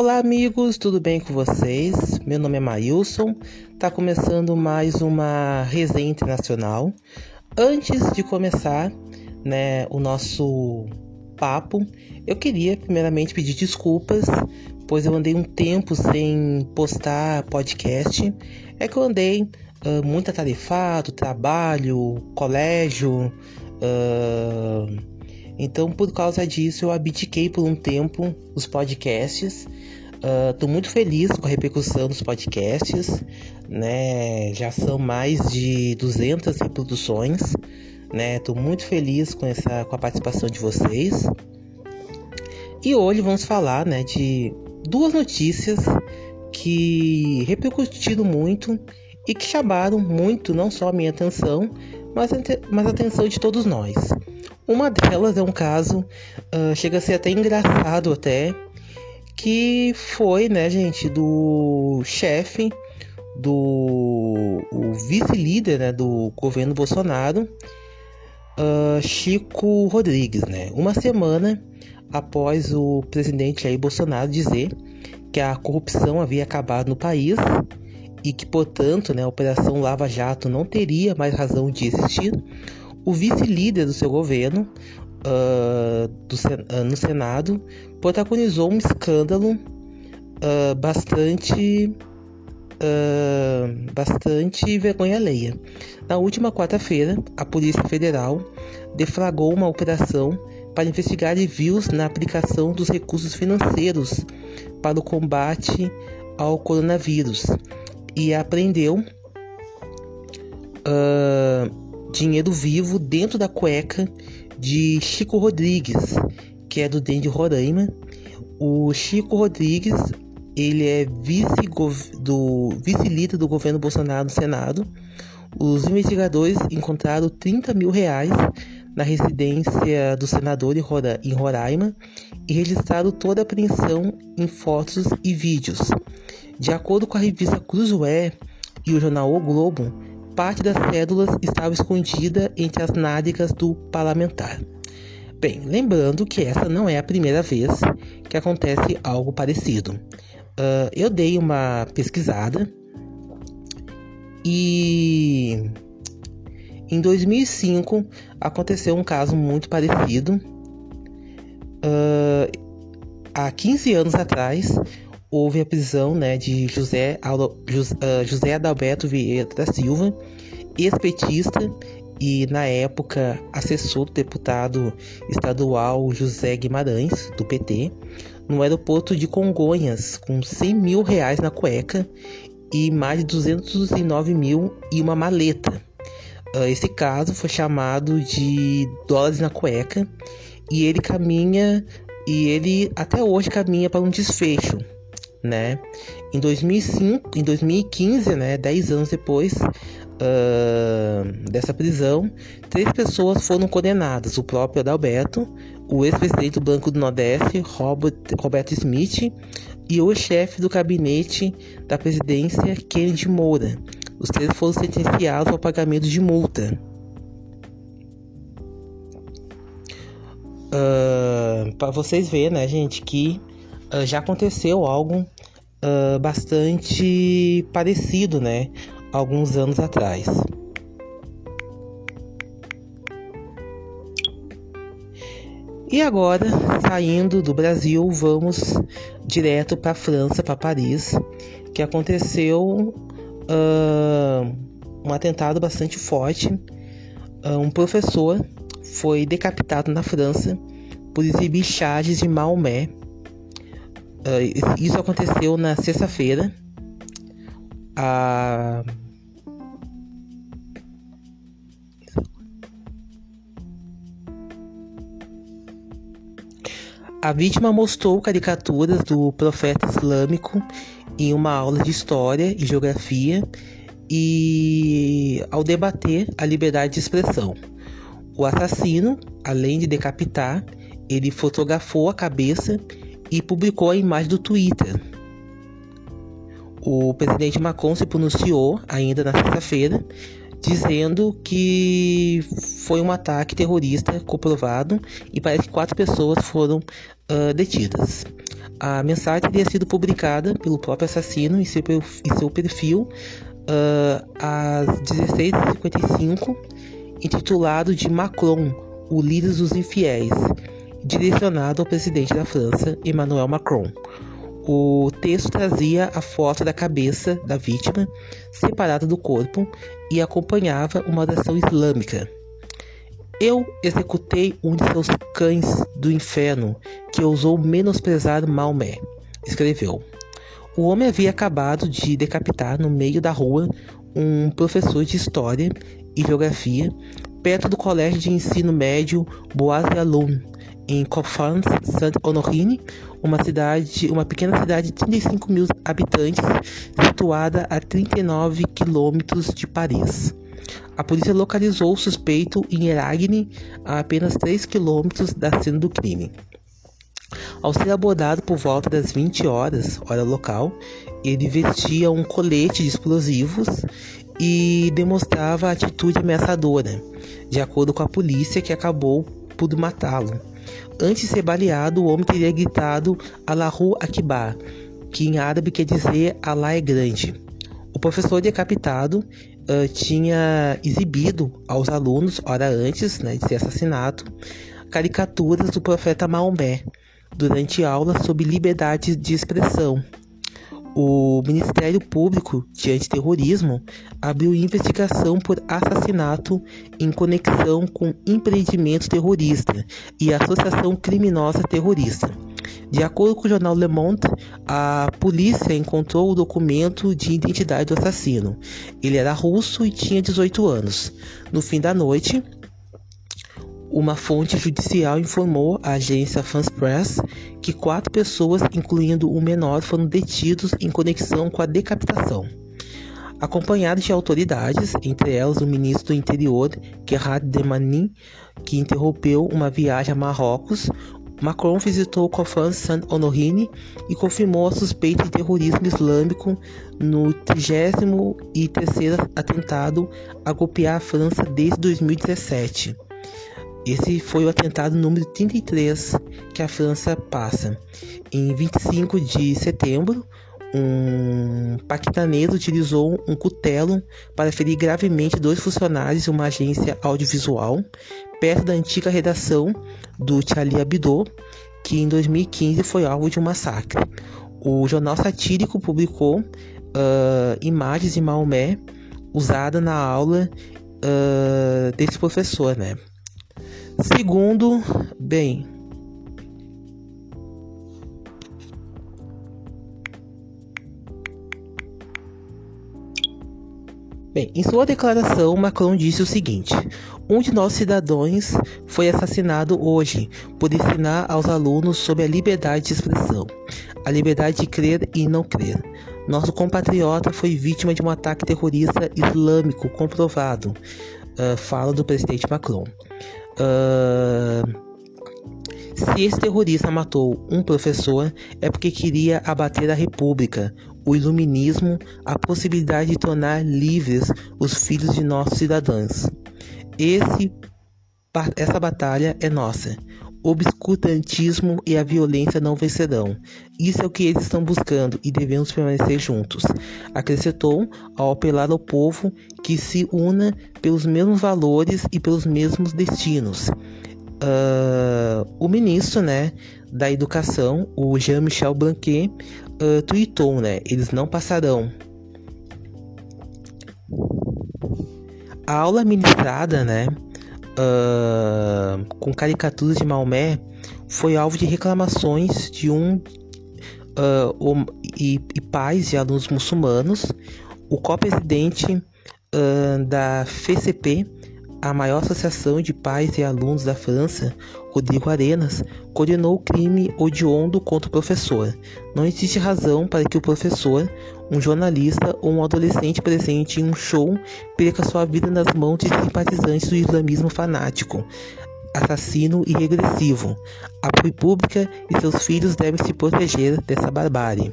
Olá, amigos, tudo bem com vocês? Meu nome é Mailson, tá começando mais uma resenha internacional. Antes de começar, né, o nosso papo, eu queria primeiramente pedir desculpas, pois eu andei um tempo sem postar podcast. É que eu andei uh, muito atarefado, trabalho, colégio. Uh, então, por causa disso, eu abdiquei por um tempo os podcasts. Estou uh, muito feliz com a repercussão dos podcasts, né? Já são mais de 200 reproduções, né? Estou muito feliz com essa com a participação de vocês. E hoje vamos falar, né, de duas notícias que repercutiram muito e que chamaram muito não só a minha atenção, mas, mas a atenção de todos nós. Uma delas é um caso, uh, chega a ser até engraçado até, que foi, né, gente, do chefe do vice-líder né, do governo Bolsonaro, uh, Chico Rodrigues, né? Uma semana após o presidente Jair Bolsonaro dizer que a corrupção havia acabado no país e que, portanto, né, a Operação Lava Jato não teria mais razão de existir, o vice-líder do seu governo uh, do, uh, no Senado protagonizou um escândalo uh, bastante bastante vergonha alheia. Na última quarta-feira, a Polícia Federal deflagrou uma operação para investigar desvios na aplicação dos recursos financeiros para o combate ao coronavírus e apreendeu uh, dinheiro vivo dentro da cueca de Chico Rodrigues, que é do DEM de Roraima. O Chico Rodrigues ele é vice do vice-líder do governo Bolsonaro no Senado. Os investigadores encontraram 30 mil reais na residência do senador em Roraima e registraram toda a apreensão em fotos e vídeos. De acordo com a revista Cruzoé e o jornal O Globo, parte das cédulas estava escondida entre as nádegas do parlamentar. Bem, lembrando que essa não é a primeira vez que acontece algo parecido. Uh, eu dei uma pesquisada e em 2005 aconteceu um caso muito parecido. Uh, há 15 anos atrás, houve a prisão né, de José, uh, José Adalberto Vieira da Silva, ex-petista e, na época, assessor do deputado estadual José Guimarães, do PT, no aeroporto de Congonhas, com 100 mil reais na cueca e mais de 209 mil e uma maleta. Uh, esse caso foi chamado de dólares na cueca e ele caminha e ele até hoje caminha para um desfecho né? Em 2005, em 2015, né, 10 anos depois uh, dessa prisão, três pessoas foram condenadas: o próprio Adalberto, o ex-presidente do Banco do Nordeste, Robert, Roberto Smith, e o chefe do gabinete da presidência, Kennedy Moura. Os três foram sentenciados ao pagamento de multa. Uh, para vocês verem, né, gente, que uh, já aconteceu algo uh, bastante parecido, né? Alguns anos atrás. E agora, saindo do Brasil, vamos direto para a França, para Paris, que aconteceu uh, um atentado bastante forte. Uh, um professor foi decapitado na França por exibir charges de Maomé Uh, isso aconteceu na sexta-feira. A... A vítima mostrou caricaturas do profeta islâmico em uma aula de história e geografia e ao debater a liberdade de expressão. O assassino, além de decapitar, ele fotografou a cabeça e publicou a imagem do Twitter. O presidente Macron se pronunciou ainda na sexta-feira, dizendo que foi um ataque terrorista comprovado e parece que quatro pessoas foram uh, detidas. A mensagem teria sido publicada pelo próprio assassino em seu, seu perfil uh, às 16h55, intitulado de Macron, o líder dos infiéis, direcionado ao presidente da França, Emmanuel Macron. O texto trazia a foto da cabeça da vítima, separada do corpo, e acompanhava uma oração islâmica. Eu executei um de seus cães do inferno que ousou menosprezar Maomé, escreveu. O homem havia acabado de decapitar no meio da rua um professor de história e geografia perto do colégio de ensino médio Bois de Alun, em Cofans Saint-Honorine, uma cidade, uma pequena cidade de 35 mil habitantes, situada a 39 quilômetros de Paris. A polícia localizou o suspeito em Eragne, a apenas 3 quilômetros da cena do crime. Ao ser abordado por volta das 20 horas, hora local, ele vestia um colete de explosivos e demonstrava atitude ameaçadora, de acordo com a polícia que acabou por matá-lo. Antes de ser baleado, o homem teria gritado Allahu Akbar, que em árabe quer dizer Allah é grande. O professor decapitado uh, tinha exibido aos alunos, hora antes né, de ser assassinado, caricaturas do profeta Maomé durante aulas sobre liberdade de expressão. O Ministério Público de Antiterrorismo abriu investigação por assassinato em conexão com empreendimento terrorista e associação criminosa terrorista. De acordo com o jornal Le Monde, a polícia encontrou o documento de identidade do assassino. Ele era russo e tinha 18 anos. No fim da noite, uma fonte judicial informou à agência France Press que quatro pessoas, incluindo um menor, foram detidos em conexão com a decapitação. Acompanhados de autoridades, entre elas o ministro do Interior, Gerard Demanin, que interrompeu uma viagem a Marrocos, Macron visitou Kofan Saint-Honorine e confirmou a suspeita de terrorismo islâmico no 33º atentado a golpear a França desde 2017. Esse foi o atentado número 33 que a França passa. Em 25 de setembro, um paquistanês utilizou um cutelo para ferir gravemente dois funcionários de uma agência audiovisual perto da antiga redação do Charlie Hebdo, que em 2015 foi alvo de um massacre. O jornal satírico publicou uh, imagens de Maomé usada na aula uh, desse professor, né? Segundo, bem, Bem, em sua declaração, Macron disse o seguinte: um de nossos cidadãos foi assassinado hoje por ensinar aos alunos sobre a liberdade de expressão, a liberdade de crer e não crer. Nosso compatriota foi vítima de um ataque terrorista islâmico comprovado, uh, fala do presidente Macron. Uh, se esse terrorista matou um professor, é porque queria abater a República, o Iluminismo, a possibilidade de tornar livres os filhos de nossos cidadãos. Esse, essa batalha é nossa. O obscurantismo e a violência não vencerão. Isso é o que eles estão buscando e devemos permanecer juntos. Acrescentou ao apelar ao povo que se una pelos mesmos valores e pelos mesmos destinos. Uh, o ministro né, da Educação, o Jean-Michel Blanquet, uh, tweetou, né, eles não passarão. A aula ministrada, né, uh, com caricaturas de Maomé foi alvo de reclamações de um uh, um, e, e, pais de alunos muçulmanos. O co-presidente uh, da FCP, a maior associação de pais e alunos da França, Rodrigo Arenas, condenou o crime odiondo contra o professor. Não existe razão para que o professor, um jornalista ou um adolescente presente em um show perca sua vida nas mãos de simpatizantes do islamismo fanático, assassino e regressivo. A República e seus filhos devem se proteger dessa barbárie.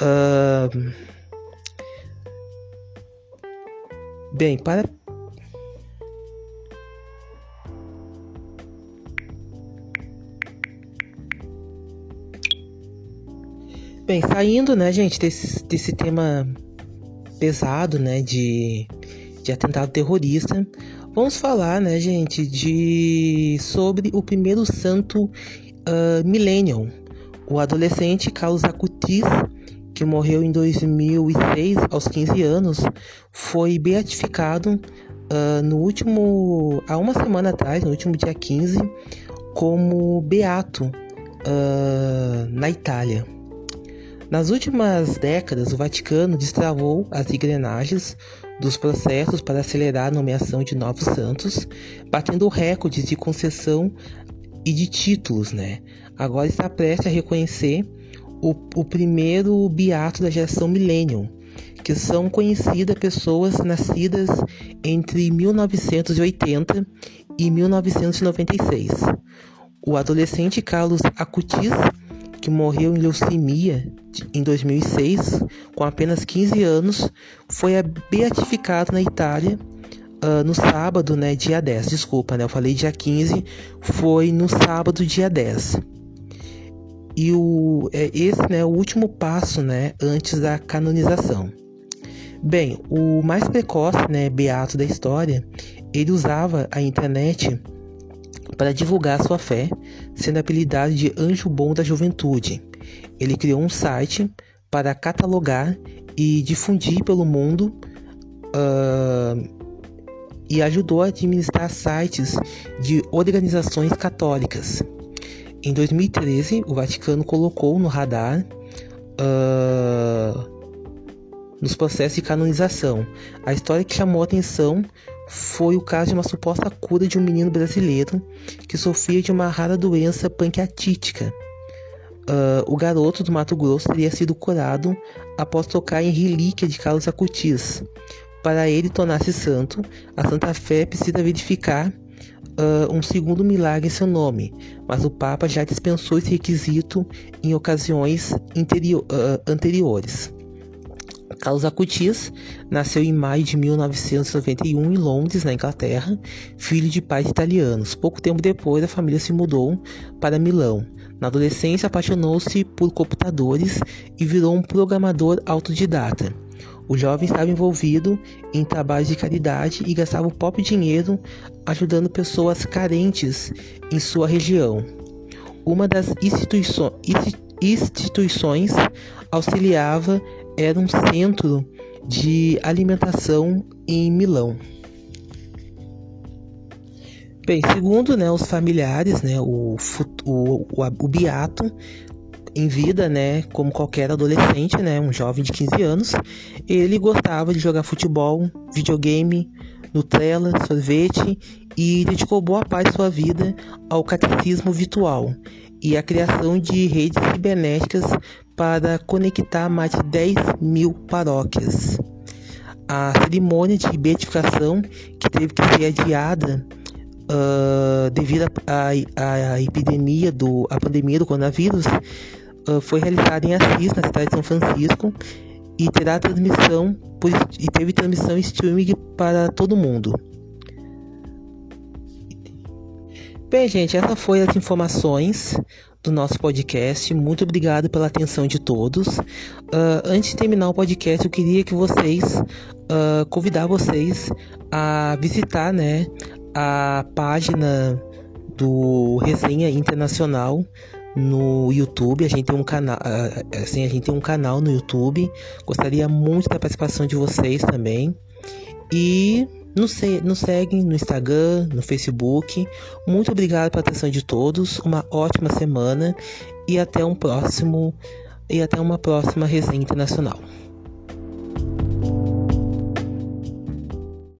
Uh... Bem, para Bem, saindo, né, gente, desse, desse tema pesado, né, de, de atentado terrorista, vamos falar, né, gente, de sobre o primeiro santo uh, millennium, o adolescente Carlos Acutis, que morreu em 2006 aos 15 anos, foi beatificado uh, no último, há uma semana atrás, no último dia 15, como beato uh, na Itália. Nas últimas décadas, o Vaticano destravou as engrenagens dos processos para acelerar a nomeação de novos santos, batendo recordes de concessão e de títulos, né? Agora está prestes a reconhecer o, o primeiro beato da geração Millennium, que são conhecidas pessoas nascidas entre 1980 e 1996. O adolescente Carlos Acutis que morreu em leucemia em 2006, com apenas 15 anos, foi beatificado na Itália uh, no sábado, né, dia 10. Desculpa, né, eu falei dia 15, foi no sábado, dia 10. E o, é, esse né, é o último passo né, antes da canonização. Bem, o mais precoce né, beato da história, ele usava a internet para divulgar sua fé, sendo apelidado de Anjo Bom da Juventude. Ele criou um site para catalogar e difundir pelo mundo uh, e ajudou a administrar sites de organizações católicas. Em 2013, o Vaticano colocou no radar uh, nos processos de canonização. A história que chamou a atenção foi o caso de uma suposta cura de um menino brasileiro que sofria de uma rara doença pancreatítica. Uh, o garoto do Mato Grosso teria sido curado após tocar em relíquia de Carlos Acutis. Para ele tornar-se santo, a Santa Fé precisa verificar uh, um segundo milagre em seu nome, mas o Papa já dispensou esse requisito em ocasiões uh, anteriores. Carlos Acutis nasceu em maio de 1991 em Londres, na Inglaterra, filho de pais italianos. Pouco tempo depois, a família se mudou para Milão. Na adolescência, apaixonou-se por computadores e virou um programador autodidata. O jovem estava envolvido em trabalhos de caridade e gastava o próprio dinheiro ajudando pessoas carentes em sua região. Uma das instituições auxiliava era um centro de alimentação em Milão. Bem, segundo né, os familiares, né, o, o, o, o Beato, em vida, né, como qualquer adolescente, né, um jovem de 15 anos, ele gostava de jogar futebol, videogame, Nutella, sorvete e dedicou boa parte de sua vida ao catecismo virtual e à criação de redes cibernéticas para conectar mais de 10 mil paróquias. A cerimônia de beatificação, que teve que ser adiada uh, devido à epidemia do a pandemia do coronavírus, uh, foi realizada em Assis, na cidade de São Francisco, e terá transmissão por, e teve transmissão streaming para todo mundo. Bem, gente, essas foram as informações do nosso podcast. Muito obrigado pela atenção de todos. Uh, antes de terminar o podcast, eu queria que vocês uh, convidar vocês a visitar, né, a página do Resenha Internacional no YouTube. A gente tem um canal, uh, assim, a gente tem um canal no YouTube. Gostaria muito da participação de vocês também. E nos, se, nos seguem no Instagram, no Facebook. Muito obrigado pela atenção de todos. Uma ótima semana e até um próximo e até uma próxima resenha internacional.